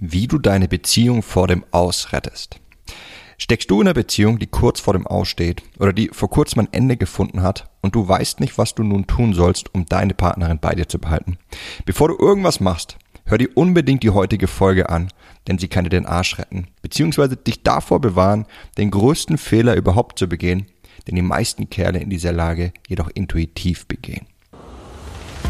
wie du deine Beziehung vor dem Aus rettest. Steckst du in einer Beziehung, die kurz vor dem Aus steht oder die vor kurzem ein Ende gefunden hat und du weißt nicht, was du nun tun sollst, um deine Partnerin bei dir zu behalten? Bevor du irgendwas machst, hör dir unbedingt die heutige Folge an, denn sie kann dir den Arsch retten, beziehungsweise dich davor bewahren, den größten Fehler überhaupt zu begehen, den die meisten Kerle in dieser Lage jedoch intuitiv begehen.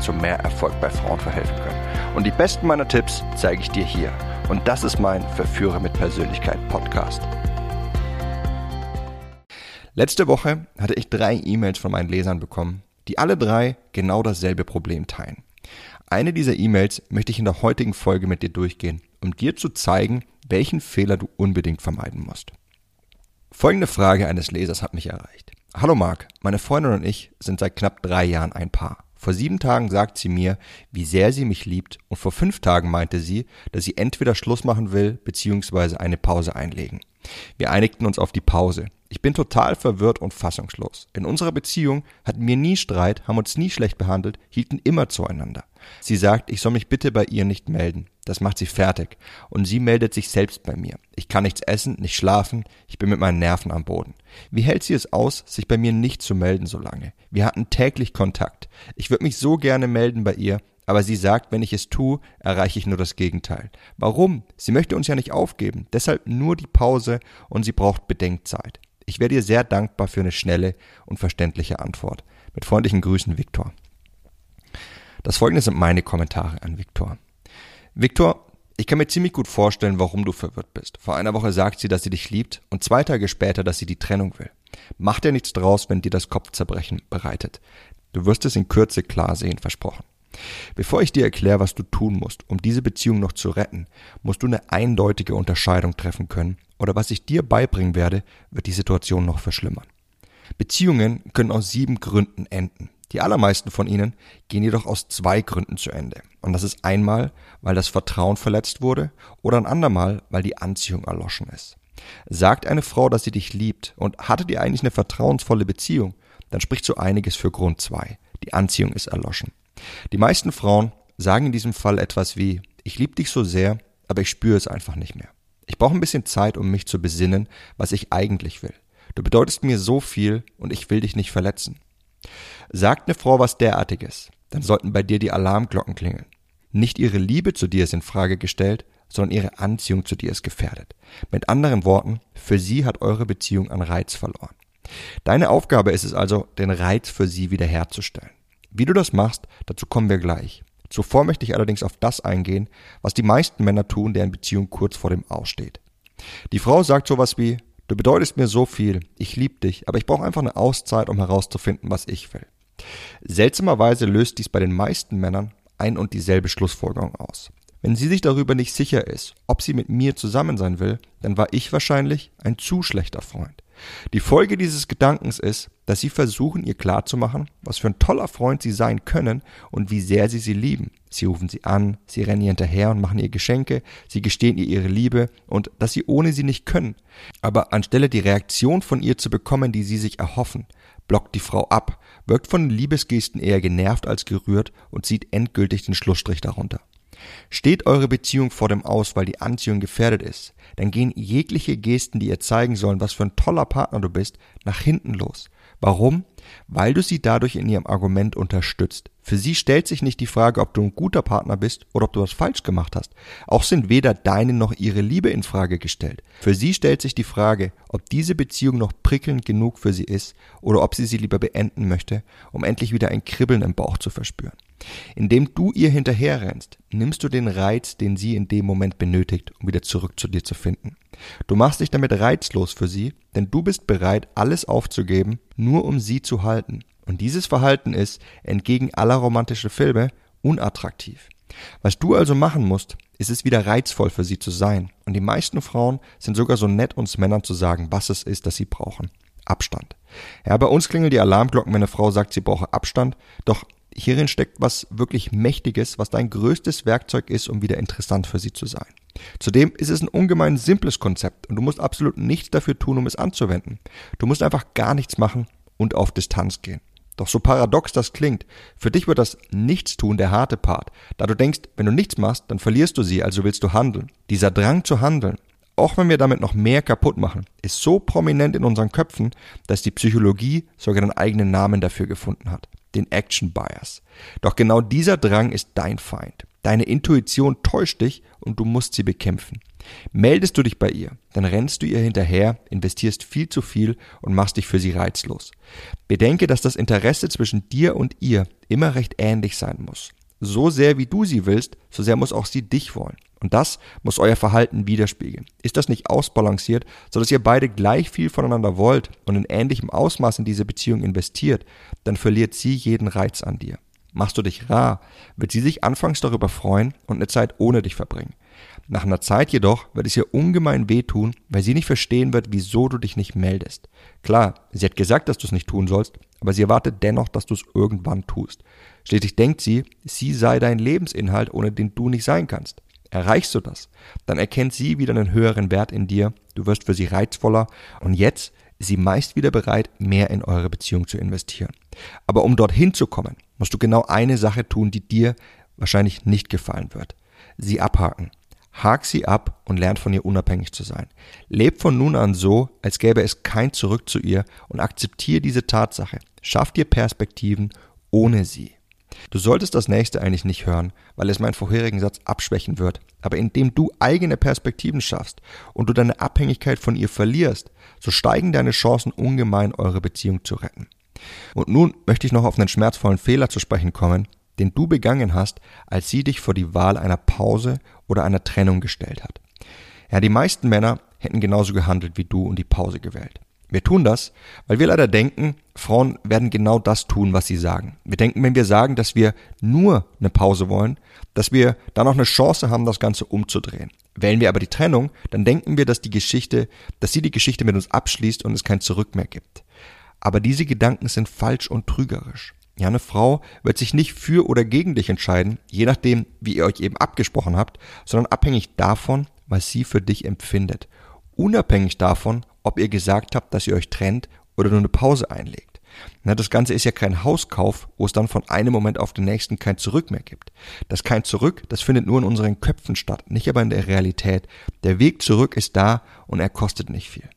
zu mehr Erfolg bei Frauen verhelfen können. Und die besten meiner Tipps zeige ich dir hier. Und das ist mein Verführer mit Persönlichkeit Podcast. Letzte Woche hatte ich drei E-Mails von meinen Lesern bekommen, die alle drei genau dasselbe Problem teilen. Eine dieser E-Mails möchte ich in der heutigen Folge mit dir durchgehen, um dir zu zeigen, welchen Fehler du unbedingt vermeiden musst. Folgende Frage eines Lesers hat mich erreicht. Hallo Marc, meine Freundin und ich sind seit knapp drei Jahren ein Paar. Vor sieben Tagen sagt sie mir, wie sehr sie mich liebt und vor fünf Tagen meinte sie, dass sie entweder Schluss machen will bzw. eine Pause einlegen. Wir einigten uns auf die Pause. Ich bin total verwirrt und fassungslos. In unserer Beziehung hatten wir nie Streit, haben uns nie schlecht behandelt, hielten immer zueinander. Sie sagt, ich soll mich bitte bei ihr nicht melden. Das macht sie fertig. Und sie meldet sich selbst bei mir. Ich kann nichts essen, nicht schlafen, ich bin mit meinen Nerven am Boden. Wie hält sie es aus, sich bei mir nicht zu melden so lange? Wir hatten täglich Kontakt. Ich würde mich so gerne melden bei ihr, aber sie sagt, wenn ich es tue, erreiche ich nur das Gegenteil. Warum? Sie möchte uns ja nicht aufgeben, deshalb nur die Pause und sie braucht Bedenkzeit. Ich wäre dir sehr dankbar für eine schnelle und verständliche Antwort. Mit freundlichen Grüßen, Viktor. Das folgende sind meine Kommentare an Viktor. Viktor, ich kann mir ziemlich gut vorstellen, warum du verwirrt bist. Vor einer Woche sagt sie, dass sie dich liebt und zwei Tage später, dass sie die Trennung will. Mach dir nichts draus, wenn dir das Kopfzerbrechen bereitet. Du wirst es in Kürze klar sehen, versprochen. Bevor ich dir erkläre, was du tun musst, um diese Beziehung noch zu retten, musst du eine eindeutige Unterscheidung treffen können, oder was ich dir beibringen werde, wird die Situation noch verschlimmern. Beziehungen können aus sieben Gründen enden. Die allermeisten von ihnen gehen jedoch aus zwei Gründen zu Ende. Und das ist einmal, weil das Vertrauen verletzt wurde oder ein andermal, weil die Anziehung erloschen ist. Sagt eine Frau, dass sie dich liebt und hattet ihr eigentlich eine vertrauensvolle Beziehung, dann spricht so einiges für Grund zwei. Die Anziehung ist erloschen. Die meisten Frauen sagen in diesem Fall etwas wie, ich liebe dich so sehr, aber ich spüre es einfach nicht mehr. Ich brauche ein bisschen Zeit, um mich zu besinnen, was ich eigentlich will. Du bedeutest mir so viel und ich will dich nicht verletzen. Sagt eine Frau was derartiges, dann sollten bei dir die Alarmglocken klingeln. Nicht ihre Liebe zu dir ist in Frage gestellt, sondern ihre Anziehung zu dir ist gefährdet. Mit anderen Worten, für sie hat eure Beziehung an Reiz verloren. Deine Aufgabe ist es also, den Reiz für sie wiederherzustellen. Wie du das machst, dazu kommen wir gleich. Zuvor möchte ich allerdings auf das eingehen, was die meisten Männer tun, deren Beziehung kurz vor dem Aussteht. Die Frau sagt sowas wie, du bedeutest mir so viel, ich lieb dich, aber ich brauche einfach eine Auszeit, um herauszufinden, was ich will. Seltsamerweise löst dies bei den meisten Männern ein und dieselbe Schlussfolgerung aus. Wenn sie sich darüber nicht sicher ist, ob sie mit mir zusammen sein will, dann war ich wahrscheinlich ein zu schlechter Freund. Die Folge dieses Gedankens ist, dass sie versuchen, ihr klarzumachen, was für ein toller Freund sie sein können und wie sehr sie sie lieben. Sie rufen sie an, sie rennen ihr hinterher und machen ihr Geschenke, sie gestehen ihr ihre Liebe und dass sie ohne sie nicht können. Aber anstelle die Reaktion von ihr zu bekommen, die sie sich erhoffen, blockt die Frau ab, wirkt von den Liebesgesten eher genervt als gerührt und zieht endgültig den Schlussstrich darunter. Steht eure Beziehung vor dem Aus, weil die Anziehung gefährdet ist, dann gehen jegliche Gesten, die ihr zeigen sollen, was für ein toller Partner du bist, nach hinten los. Warum? Weil du sie dadurch in ihrem Argument unterstützt. Für sie stellt sich nicht die Frage, ob du ein guter Partner bist oder ob du was falsch gemacht hast. Auch sind weder deine noch ihre Liebe in Frage gestellt. Für sie stellt sich die Frage, ob diese Beziehung noch prickelnd genug für sie ist oder ob sie sie lieber beenden möchte, um endlich wieder ein Kribbeln im Bauch zu verspüren. Indem du ihr hinterherrennst, nimmst du den Reiz, den sie in dem Moment benötigt, um wieder zurück zu dir zu finden. Du machst dich damit reizlos für sie, denn du bist bereit, alles aufzugeben, nur um sie zu halten. Und dieses Verhalten ist, entgegen aller romantischen Filme, unattraktiv. Was du also machen musst, ist es wieder reizvoll für sie zu sein. Und die meisten Frauen sind sogar so nett, uns Männern zu sagen, was es ist, das sie brauchen. Abstand. Ja, bei uns klingeln die Alarmglocken, wenn eine Frau sagt, sie brauche Abstand. Doch hierin steckt was wirklich Mächtiges, was dein größtes Werkzeug ist, um wieder interessant für sie zu sein. Zudem ist es ein ungemein simples Konzept und du musst absolut nichts dafür tun, um es anzuwenden. Du musst einfach gar nichts machen und auf Distanz gehen. Doch so paradox das klingt, für dich wird das Nichtstun der harte Part, da du denkst, wenn du nichts machst, dann verlierst du sie, also willst du handeln. Dieser Drang zu handeln, auch wenn wir damit noch mehr kaputt machen, ist so prominent in unseren Köpfen, dass die Psychologie sogar einen eigenen Namen dafür gefunden hat, den Action Bias. Doch genau dieser Drang ist dein Feind. Deine Intuition täuscht dich und du musst sie bekämpfen. Meldest du dich bei ihr, dann rennst du ihr hinterher, investierst viel zu viel und machst dich für sie reizlos. Bedenke, dass das Interesse zwischen dir und ihr immer recht ähnlich sein muss. So sehr wie du sie willst, so sehr muss auch sie dich wollen. Und das muss euer Verhalten widerspiegeln. Ist das nicht ausbalanciert, so dass ihr beide gleich viel voneinander wollt und in ähnlichem Ausmaß in diese Beziehung investiert, dann verliert sie jeden Reiz an dir. Machst du dich rar, wird sie sich anfangs darüber freuen und eine Zeit ohne dich verbringen. Nach einer Zeit jedoch wird es ihr ungemein wehtun, weil sie nicht verstehen wird, wieso du dich nicht meldest. Klar, sie hat gesagt, dass du es nicht tun sollst, aber sie erwartet dennoch, dass du es irgendwann tust. Schließlich denkt sie, sie sei dein Lebensinhalt, ohne den du nicht sein kannst. Erreichst du das, dann erkennt sie wieder einen höheren Wert in dir, du wirst für sie reizvoller und jetzt ist sie meist wieder bereit, mehr in eure Beziehung zu investieren. Aber um dorthin zu kommen, musst du genau eine Sache tun, die dir wahrscheinlich nicht gefallen wird. Sie abhaken. Hak sie ab und lernt von ihr unabhängig zu sein. Leb von nun an so, als gäbe es kein Zurück zu ihr und akzeptiere diese Tatsache. Schaff dir Perspektiven ohne sie. Du solltest das nächste eigentlich nicht hören, weil es meinen vorherigen Satz abschwächen wird. Aber indem du eigene Perspektiven schaffst und du deine Abhängigkeit von ihr verlierst, so steigen deine Chancen ungemein, eure Beziehung zu retten. Und nun möchte ich noch auf einen schmerzvollen Fehler zu sprechen kommen, den du begangen hast, als sie dich vor die Wahl einer Pause oder einer Trennung gestellt hat. Ja, die meisten Männer hätten genauso gehandelt wie du und die Pause gewählt. Wir tun das, weil wir leider denken, Frauen werden genau das tun, was sie sagen. Wir denken, wenn wir sagen, dass wir nur eine Pause wollen, dass wir dann auch eine Chance haben, das Ganze umzudrehen. Wählen wir aber die Trennung, dann denken wir, dass die Geschichte, dass sie die Geschichte mit uns abschließt und es kein Zurück mehr gibt. Aber diese Gedanken sind falsch und trügerisch. Ja, eine Frau wird sich nicht für oder gegen dich entscheiden, je nachdem, wie ihr euch eben abgesprochen habt, sondern abhängig davon, was sie für dich empfindet. Unabhängig davon, ob ihr gesagt habt, dass ihr euch trennt oder nur eine Pause einlegt. Na, das Ganze ist ja kein Hauskauf, wo es dann von einem Moment auf den nächsten kein Zurück mehr gibt. Das kein Zurück, das findet nur in unseren Köpfen statt, nicht aber in der Realität. Der Weg zurück ist da und er kostet nicht viel.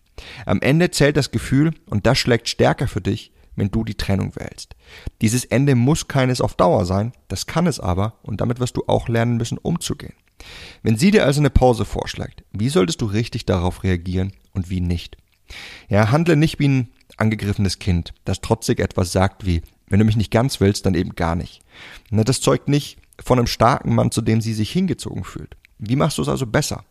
Am Ende zählt das Gefühl und das schlägt stärker für dich, wenn du die Trennung wählst. Dieses Ende muss keines auf Dauer sein, das kann es aber und damit wirst du auch lernen müssen umzugehen. Wenn sie dir also eine Pause vorschlägt, wie solltest du richtig darauf reagieren und wie nicht? Ja, handle nicht wie ein angegriffenes Kind, das trotzig etwas sagt wie, wenn du mich nicht ganz willst, dann eben gar nicht. Na, das zeugt nicht von einem starken Mann, zu dem sie sich hingezogen fühlt. Wie machst du es also besser?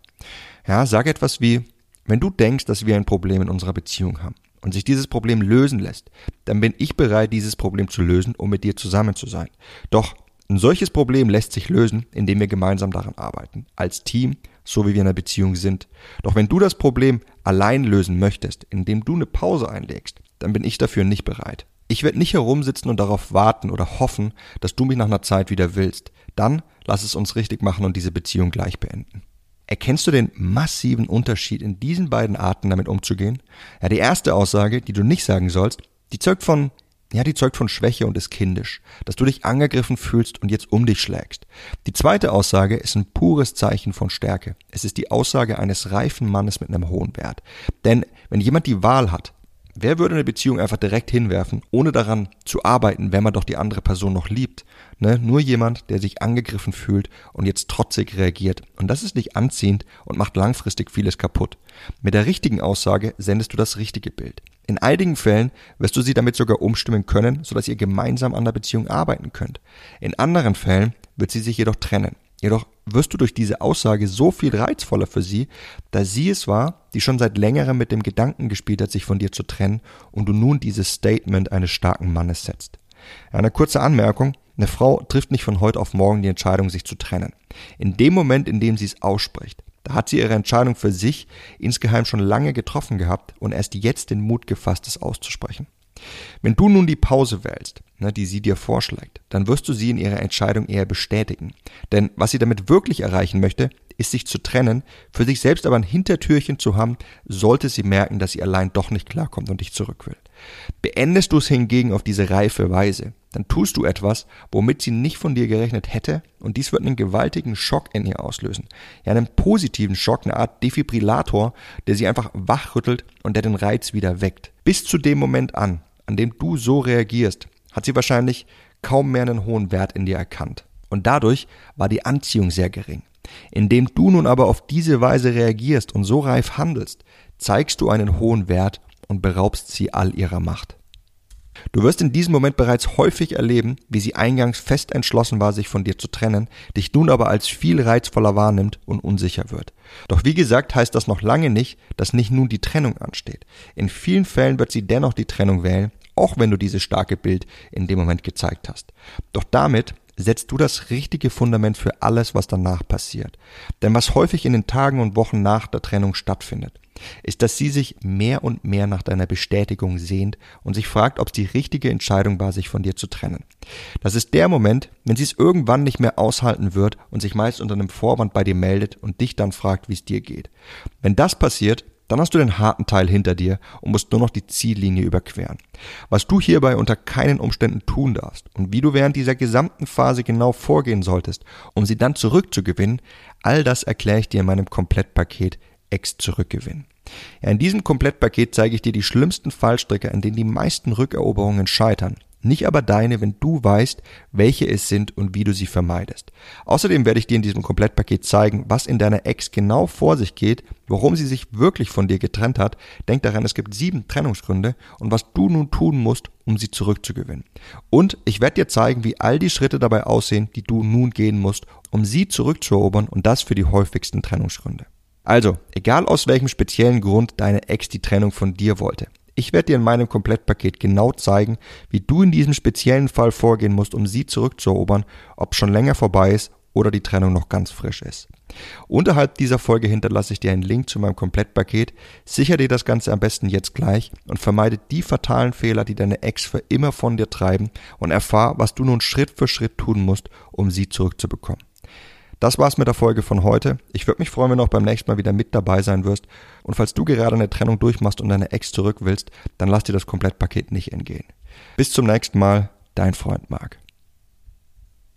Ja, sag etwas wie, wenn du denkst, dass wir ein Problem in unserer Beziehung haben und sich dieses Problem lösen lässt, dann bin ich bereit, dieses Problem zu lösen, um mit dir zusammen zu sein. Doch ein solches Problem lässt sich lösen, indem wir gemeinsam daran arbeiten, als Team, so wie wir in einer Beziehung sind. Doch wenn du das Problem allein lösen möchtest, indem du eine Pause einlegst, dann bin ich dafür nicht bereit. Ich werde nicht herumsitzen und darauf warten oder hoffen, dass du mich nach einer Zeit wieder willst. Dann lass es uns richtig machen und diese Beziehung gleich beenden. Erkennst du den massiven Unterschied in diesen beiden Arten damit umzugehen? Ja, die erste Aussage, die du nicht sagen sollst, die zeugt von ja, die zeugt von Schwäche und ist kindisch, dass du dich angegriffen fühlst und jetzt um dich schlägst. Die zweite Aussage ist ein pures Zeichen von Stärke. Es ist die Aussage eines reifen Mannes mit einem hohen Wert. Denn wenn jemand die Wahl hat, Wer würde eine Beziehung einfach direkt hinwerfen, ohne daran zu arbeiten, wenn man doch die andere Person noch liebt? Ne? Nur jemand, der sich angegriffen fühlt und jetzt trotzig reagiert. Und das ist nicht anziehend und macht langfristig vieles kaputt. Mit der richtigen Aussage sendest du das richtige Bild. In einigen Fällen wirst du sie damit sogar umstimmen können, sodass ihr gemeinsam an der Beziehung arbeiten könnt. In anderen Fällen wird sie sich jedoch trennen. Jedoch wirst du durch diese Aussage so viel reizvoller für sie, da sie es war, die schon seit längerem mit dem Gedanken gespielt hat, sich von dir zu trennen und du nun dieses Statement eines starken Mannes setzt. Eine kurze Anmerkung, Eine Frau trifft nicht von heute auf morgen die Entscheidung, sich zu trennen. In dem Moment, in dem sie es ausspricht, da hat sie ihre Entscheidung für sich insgeheim schon lange getroffen gehabt und erst jetzt den Mut gefasst, es auszusprechen. Wenn du nun die Pause wählst, ne, die sie dir vorschlägt, dann wirst du sie in ihrer Entscheidung eher bestätigen. Denn was sie damit wirklich erreichen möchte, ist sich zu trennen, für sich selbst aber ein Hintertürchen zu haben, sollte sie merken, dass sie allein doch nicht klarkommt und dich zurück will. Beendest du es hingegen auf diese reife Weise, dann tust du etwas, womit sie nicht von dir gerechnet hätte, und dies wird einen gewaltigen Schock in ihr auslösen. Ja, einen positiven Schock, eine Art Defibrillator, der sie einfach wachrüttelt und der den Reiz wieder weckt. Bis zu dem Moment an, an dem du so reagierst, hat sie wahrscheinlich kaum mehr einen hohen Wert in dir erkannt. Und dadurch war die Anziehung sehr gering. Indem du nun aber auf diese Weise reagierst und so reif handelst, zeigst du einen hohen Wert und beraubst sie all ihrer Macht. Du wirst in diesem Moment bereits häufig erleben, wie sie eingangs fest entschlossen war, sich von dir zu trennen, dich nun aber als viel reizvoller wahrnimmt und unsicher wird. Doch wie gesagt heißt das noch lange nicht, dass nicht nun die Trennung ansteht. In vielen Fällen wird sie dennoch die Trennung wählen, auch wenn du dieses starke Bild in dem Moment gezeigt hast. Doch damit setzt du das richtige Fundament für alles, was danach passiert. Denn was häufig in den Tagen und Wochen nach der Trennung stattfindet, ist, dass sie sich mehr und mehr nach deiner Bestätigung sehnt und sich fragt, ob es die richtige Entscheidung war, sich von dir zu trennen. Das ist der Moment, wenn sie es irgendwann nicht mehr aushalten wird und sich meist unter einem Vorwand bei dir meldet und dich dann fragt, wie es dir geht. Wenn das passiert, dann hast du den harten Teil hinter dir und musst nur noch die Ziellinie überqueren. Was du hierbei unter keinen Umständen tun darfst und wie du während dieser gesamten Phase genau vorgehen solltest, um sie dann zurückzugewinnen, all das erkläre ich dir in meinem Komplettpaket Ex zurückgewinnen. Ja, in diesem Komplettpaket zeige ich dir die schlimmsten Fallstricke, an denen die meisten Rückeroberungen scheitern. Nicht aber deine, wenn du weißt, welche es sind und wie du sie vermeidest. Außerdem werde ich dir in diesem Komplettpaket zeigen, was in deiner Ex genau vor sich geht, warum sie sich wirklich von dir getrennt hat. Denk daran, es gibt sieben Trennungsgründe und was du nun tun musst, um sie zurückzugewinnen. Und ich werde dir zeigen, wie all die Schritte dabei aussehen, die du nun gehen musst, um sie zurückzuerobern und das für die häufigsten Trennungsgründe. Also, egal aus welchem speziellen Grund deine Ex die Trennung von dir wollte. Ich werde dir in meinem Komplettpaket genau zeigen, wie du in diesem speziellen Fall vorgehen musst, um sie zurückzuerobern, ob schon länger vorbei ist oder die Trennung noch ganz frisch ist. Unterhalb dieser Folge hinterlasse ich dir einen Link zu meinem Komplettpaket. Sicher dir das Ganze am besten jetzt gleich und vermeide die fatalen Fehler, die deine Ex für immer von dir treiben und erfahr, was du nun Schritt für Schritt tun musst, um sie zurückzubekommen. Das war's mit der Folge von heute. Ich würde mich freuen, wenn du auch beim nächsten Mal wieder mit dabei sein wirst. Und falls du gerade eine Trennung durchmachst und deine Ex zurück willst, dann lass dir das Komplettpaket nicht entgehen. Bis zum nächsten Mal, dein Freund Marc.